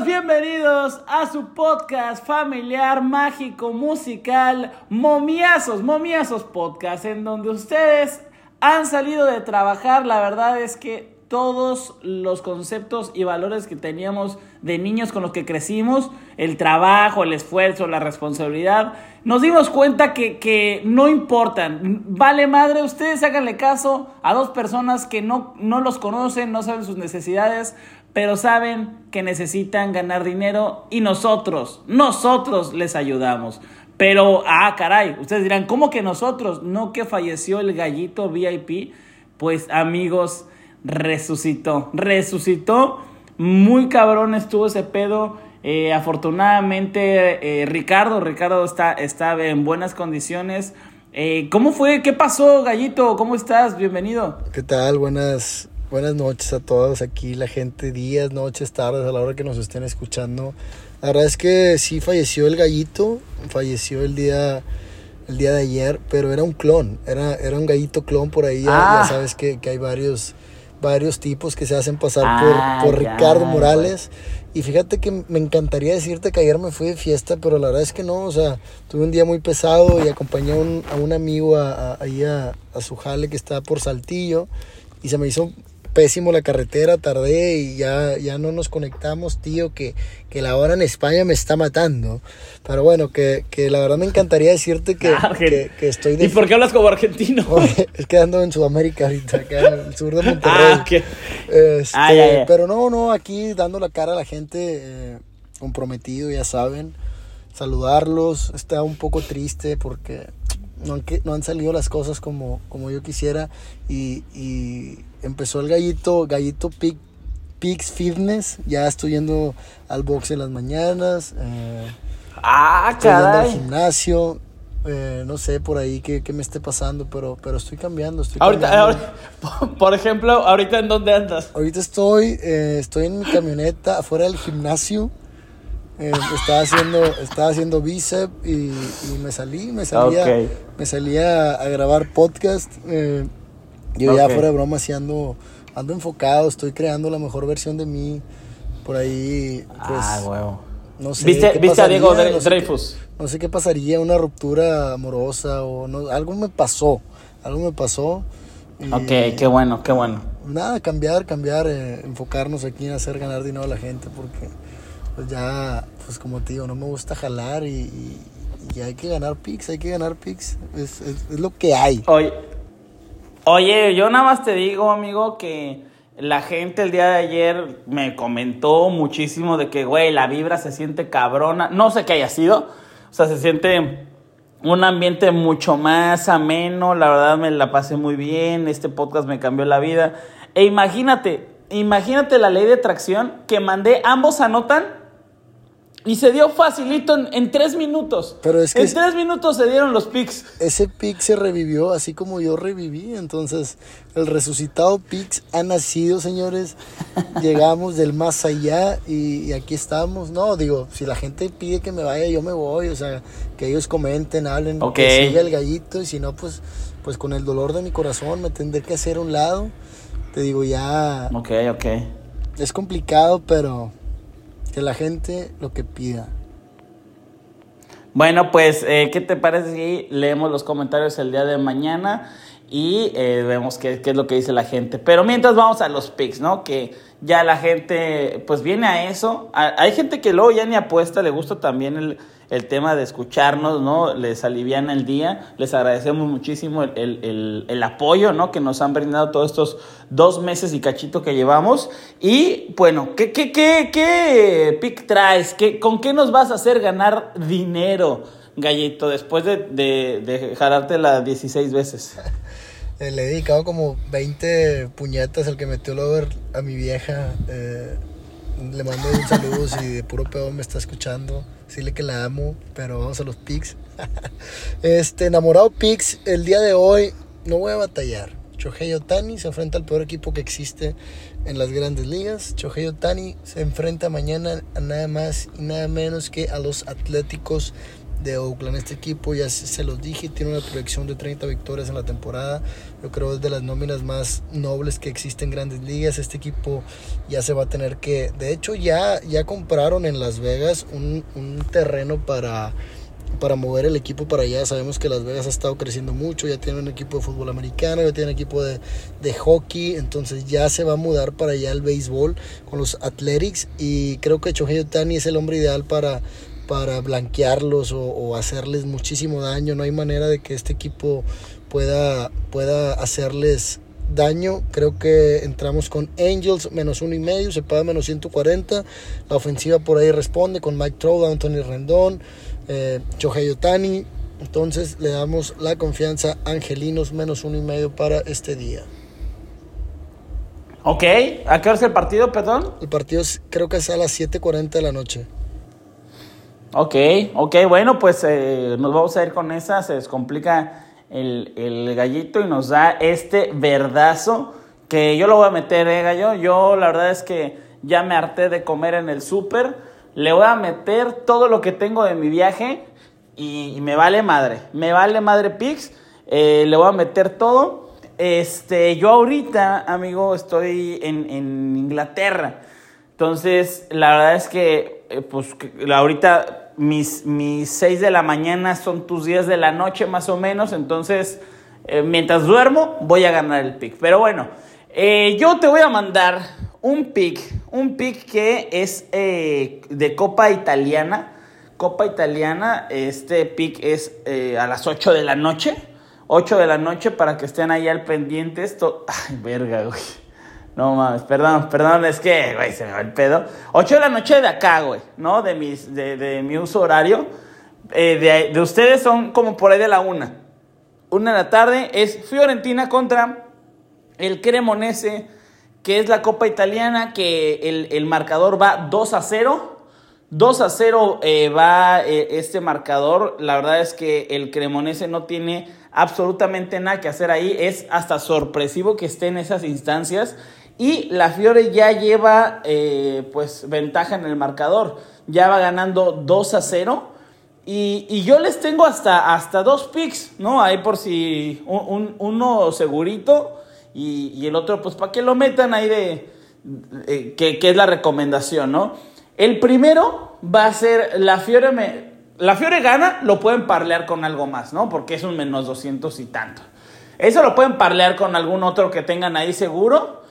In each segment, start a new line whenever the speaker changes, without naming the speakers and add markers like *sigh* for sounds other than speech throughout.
Bienvenidos a su podcast familiar, mágico, musical, Momiazos, Momiazos Podcast, en donde ustedes han salido de trabajar. La verdad es que todos los conceptos y valores que teníamos de niños con los que crecimos, el trabajo, el esfuerzo, la responsabilidad, nos dimos cuenta que, que no importan. Vale madre, ustedes háganle caso a dos personas que no, no los conocen, no saben sus necesidades, pero saben que necesitan ganar dinero y nosotros, nosotros les ayudamos. Pero, ah, caray, ustedes dirán, ¿cómo que nosotros? No que falleció el gallito VIP. Pues amigos, resucitó, resucitó. Muy cabrón estuvo ese pedo. Eh, afortunadamente, eh, Ricardo, Ricardo está, está en buenas condiciones. Eh, ¿Cómo fue? ¿Qué pasó, Gallito? ¿Cómo estás? Bienvenido.
¿Qué tal? Buenas, buenas noches a todos aquí, la gente, días, noches, tardes, a la hora que nos estén escuchando. La verdad es que sí falleció el gallito, falleció el día, el día de ayer, pero era un clon, era, era un gallito clon por ahí. Ya,
Ah.
ya sabes que, que hay varios, varios tipos que se hacen pasar
Ah,
por, por
ya,
Ricardo Morales. Y fíjate que me encantaría decirte que ayer me fui de fiesta, pero la verdad es que no, o sea, tuve un día muy pesado y acompañé a un, a un amigo a, a- ahí a, a su jale que está por Saltillo y se me hizo pésimo la carretera, tardé y ya, ya no nos conectamos, tío, que, que la hora en España me está matando. Pero bueno, que, que la verdad me encantaría decirte que, *laughs*
Ah,
que, que estoy de...
¿Y por qué hablas como argentino? *laughs*
Oye, es que ando en Sudamérica ahorita, acá en el sur de *laughs* Monterrey.
ah, ok.
Este,
Ah, ya, ya.
Pero no, no, aquí dando la cara a la gente, eh, comprometido, ya saben. Saludarlos, está un poco triste porque no han, no han salido las cosas como, como yo quisiera. Y, y empezó el gallito, gallito Pig, Pigs Fitness. Ya estoy yendo al box en las mañanas. eh,
Ah,
estoy yendo al gimnasio. eh, no sé por ahí qué, qué me esté pasando, pero, pero estoy cambiando. Estoy
Ahorita,
cambiando.
ahorita- *laughs* por ejemplo, ahorita en dónde andas?
Ahorita estoy, eh, estoy en mi camioneta afuera del gimnasio. Eh, estaba haciendo, estaba haciendo bíceps y, y me salí, me salía, me salía a grabar podcast. Yo ya
Ok.
fuera de broma sí ando, ando enfocado, estoy creando la mejor versión de mí. Por ahí, pues,
ah, huevo.
no sé.
¿Viste,
qué
¿viste a Diego
pasaría, no sé
Dreyfus?
qué- no sé qué pasaría, una ruptura amorosa o no, algo me pasó, algo me pasó. y-
Ok, qué bueno, qué bueno.
nada, cambiar, cambiar, eh, enfocarnos aquí en hacer ganar dinero a la gente, porque pues ya, pues como te digo, no me gusta jalar y, y- y hay que ganar pics, hay que ganar pics, es, es- es lo que hay.
Oye, oye, yo nada más te digo, amigo, que la gente el día de ayer me comentó muchísimo de que, güey, la vibra se siente cabrona. No sé qué haya sido. O sea, se siente un ambiente mucho más ameno. La verdad me la pasé muy bien. Este podcast me cambió la vida. E imagínate, imagínate la ley de atracción que mandé, ambos anotan. Y se dio facilito en, en tres minutos.
Pero es que
en
es-
tres minutos se dieron los pics.
Ese pic se revivió así como yo reviví, entonces el resucitado Pix ha nacido, señores. *laughs* Llegamos del más allá y, y aquí estamos. No, digo, si la gente pide que me vaya, yo me voy, o sea, que ellos comenten, hablen,
Ok.
que siga el gallito y si no, pues, pues con el dolor de mi corazón me tendré que hacer a un lado. Te digo, ya
Ok, ok.
es complicado, pero que la gente lo que pida.
Bueno, pues, eh, ¿qué te parece si leemos los comentarios el día de mañana y eh, vemos qué, es lo que dice la gente? Pero mientras vamos a los picks, ¿no? Que ya la gente, pues viene a eso. Hay gente que luego ya ni apuesta, le gusta también el, el tema de escucharnos, ¿no? Les aliviana el día. Les agradecemos muchísimo el, el- el- el apoyo, ¿no? Que nos han brindado todos estos dos meses y cachito que llevamos. Y bueno, ¿qué, qué, qué, qué pick traes? ¿Qué, ¿Con qué nos vas a hacer ganar dinero, Gallito, después de, de, de jalártela 16 veces? *laughs*
Eh, le he dedicado como 20 puñetas al que metió el over a mi vieja. eh, le mando un saludo si de puro pedo me está escuchando. Dile que la amo, pero vamos a los pics. *laughs* este, enamorado pics, el día de hoy no voy a batallar. Shohei Otani se enfrenta al peor equipo que existe en las grandes ligas. Shohei Otani se enfrenta mañana a nada más y nada menos que a los Atléticos de Oakland. Este equipo, ya se los dije, tiene una proyección de 30 victorias en la temporada. Yo creo es de las nóminas más nobles que existen en grandes ligas. Este equipo ya se va a tener que... De hecho, ya, ya compraron en Las Vegas un, un terreno para para mover el equipo para allá. Sabemos que Las Vegas ha estado creciendo mucho, ya tiene un equipo de fútbol americano, ya tiene un equipo de, de, hockey, entonces ya se va a mudar para allá el béisbol con los Athletics y creo que Chohei Tani es el hombre ideal para, para blanquearlos o, hacerles muchísimo daño. No hay manera de que este equipo pueda, pueda hacerles daño. Creo que entramos con Angels menos uno y medio, se paga menos 140. La ofensiva por ahí responde con Mike Trout, Anthony Rendón eh, Otani. Entonces le damos la confianza a Angelinos menos uno y medio para este día.
Ok, ¿a qué hora es el partido, perdón?
El partido creo que es a las 7.40 de la noche.
Ok, ok, bueno, pues eh, nos vamos a ir con esa, se descomplica el, el, gallito y nos da este verdazo que yo lo voy a meter, eh, gallo. Yo la verdad es que ya me harté de comer en el súper le voy a meter todo lo que tengo de mi viaje y, me vale madre. Me vale madre Pix. Eh, le voy a meter todo. Este, yo ahorita, amigo, estoy en, Inglaterra. Entonces, la verdad es que, eh, pues, ahorita mis, mis 6 de la mañana son tus 10 de la noche, más o menos. Entonces, eh, mientras duermo, voy a ganar el pick. Pero bueno, yo te voy a mandar un pick, un pick que es eh, de Copa Italiana. Copa Italiana, este pick es eh, a las 8 de la noche. 8 de la noche para que estén ahí al pendiente. Esto, ay, verga, güey. No mames, perdón, perdón, es que, güey, se me va el pedo. 8 de la noche de acá, güey, ¿no? De, mis, de, mi uso horario. Eh, de, de, ustedes son como por ahí de la una. Una de la tarde es Fiorentina contra el Cremonese que es la Copa Italiana, que el, marcador va 2 a 0. 2 a 0 eh, va eh, este marcador. La verdad es que el Cremonese no tiene absolutamente nada que hacer ahí. Es hasta sorpresivo que esté en esas instancias. Y la Fiore ya lleva eh, pues ventaja en el marcador. Ya va ganando 2 a 0. Y, yo les tengo hasta, hasta dos picks, ¿no? Ahí por si uno segurito y, el otro, pues para que lo metan ahí de, eh, que, es la recomendación, ¿no? El primero va a ser la Fiore, me, la Fiore gana, lo pueden parlear con algo más, ¿no? Porque es un menos 200 y tanto. Eso lo pueden parlear con algún otro que tengan ahí seguro.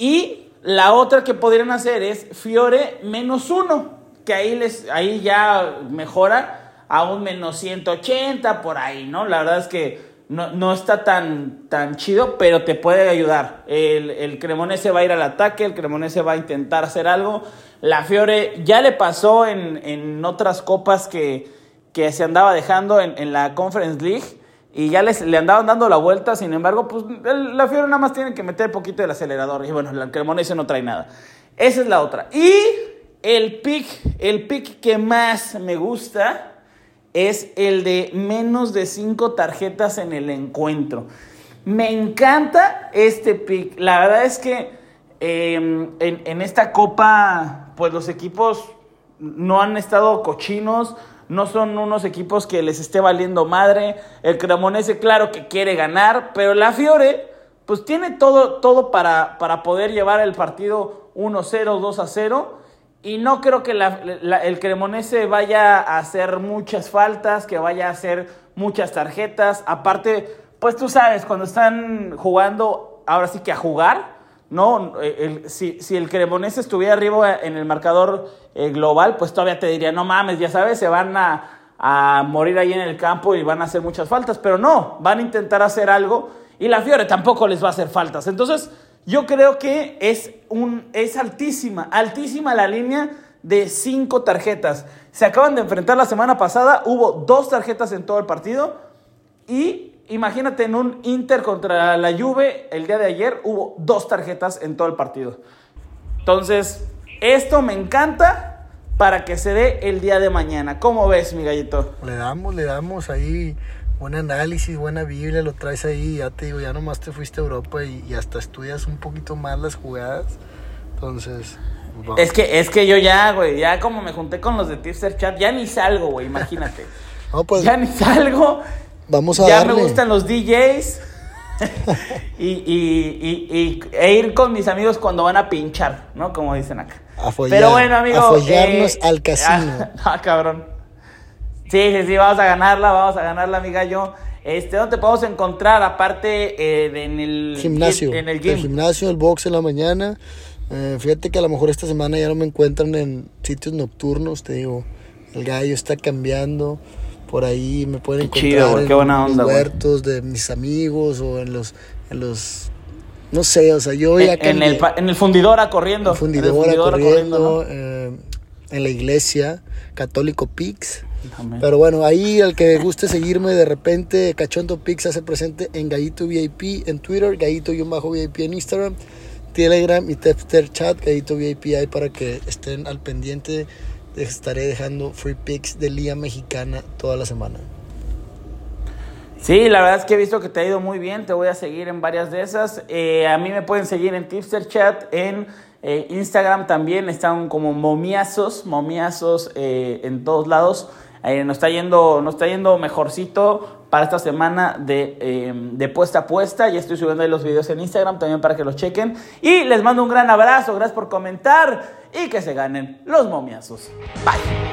Y la otra que podrían hacer es Fiore menos uno, que ahí, les, ahí ya mejora a un menos 180 por ahí, ¿no? La verdad es que no, está tan, tan chido, pero te puede ayudar. El, el, Cremonese va a ir al ataque, el Cremonese va a intentar hacer algo. La Fiore ya le pasó en, otras copas que, se andaba dejando en, la Conference League y ya les, le andaban dando la vuelta, sin embargo, pues la Fiore nada más tiene que meter poquito del acelerador y bueno, el Cremonese no trae nada. Esa es la otra. Y el pick, el pick que más me gusta es el de menos de cinco tarjetas en el encuentro. Me encanta este pick. La verdad es que em, en, esta copa, pues los equipos no han estado cochinos, no son unos equipos que les esté valiendo madre. El Cremonese, claro que quiere ganar, pero la Fiore, pues tiene todo, todo para, para poder llevar el partido 1-0, 2-0 y no creo que el Cremonese vaya a hacer muchas faltas, que vaya a hacer muchas tarjetas. Aparte, pues tú sabes, cuando están jugando, ahora sí que a jugar, ¿no? si, el Cremonese estuviera arriba en el marcador eh, global, pues todavía te diría, no mames, ya sabes, se van a, a morir ahí en el campo y van a hacer muchas faltas. Pero no, van a intentar hacer algo y la Fiore tampoco les va a hacer faltas. Entonces, yo creo que es, un, es altísima, altísima la línea de cinco tarjetas. Se acaban de enfrentar la semana pasada, hubo dos tarjetas en todo el partido y imagínate en un Inter contra la Juve el día de ayer hubo dos tarjetas en todo el partido. Entonces, esto me encanta para que se dé el día de mañana. ¿Cómo ves, mi gallito?
Le damos, le damos ahí buen análisis, buena Biblia, lo traes ahí, ya te digo, ya nomás te fuiste a Europa y, hasta estudias un poquito más las jugadas. Entonces,
Es que, es que yo ya, güey, ya como me junté con los de Tipster Chat, ya ni salgo, güey, imagínate. *laughs*
No, pues,
ya ni salgo.
Vamos a
ya
darle.
me gustan los DJs. *laughs* y, y, y, e ir con mis amigos cuando van a pinchar, ¿no? Como dicen acá.
A follar,
Pero bueno, amigo.
a follarnos al casino. *laughs*
Ah, cabrón. Sí, sí, sí, vamos a ganarla, vamos a ganarla, amiga. Yo, este, ¿dónde te podemos encontrar? Aparte eh, de en el
gimnasio.
En el
El
gym.
gimnasio, el box en la mañana. Eh, fíjate que a lo mejor esta semana ya no me encuentran en sitios nocturnos, te digo. El gallo está cambiando. Por ahí me pueden
Qué
encontrar
chido,
en
qué buena onda,
los huertos de mis amigos o en los, en los, no sé, o sea, yo ya
En, en el, en el fundidora corriendo.
En fundidora,
el fundidora
corriendo,
¿no?
eh, en la iglesia, Católico Pix. Pero bueno, ahí al que guste seguirme, de repente Cachondo Pix hace presente en Gallito VIP en Twitter, Gallito-VIP en Instagram, Telegram y Tepster Chat, Gallito VIP ahí para que estén al pendiente. Estaré dejando free pics de Liga Mexicana toda la semana.
Sí, la verdad es que he visto que te ha ido muy bien. Te voy a seguir en varias de esas. Eh, a mí me pueden seguir en Tipster Chat, en eh, Instagram también. Están como momiazos, momiazos eh, en todos lados. Nos, está yendo, nos está yendo mejorcito para esta semana de, eh, de puesta a puesta. Ya estoy subiendo ahí los videos en Instagram también para que los chequen. Y les mando un gran abrazo. Gracias por comentar y que se ganen los momiazos. Bye.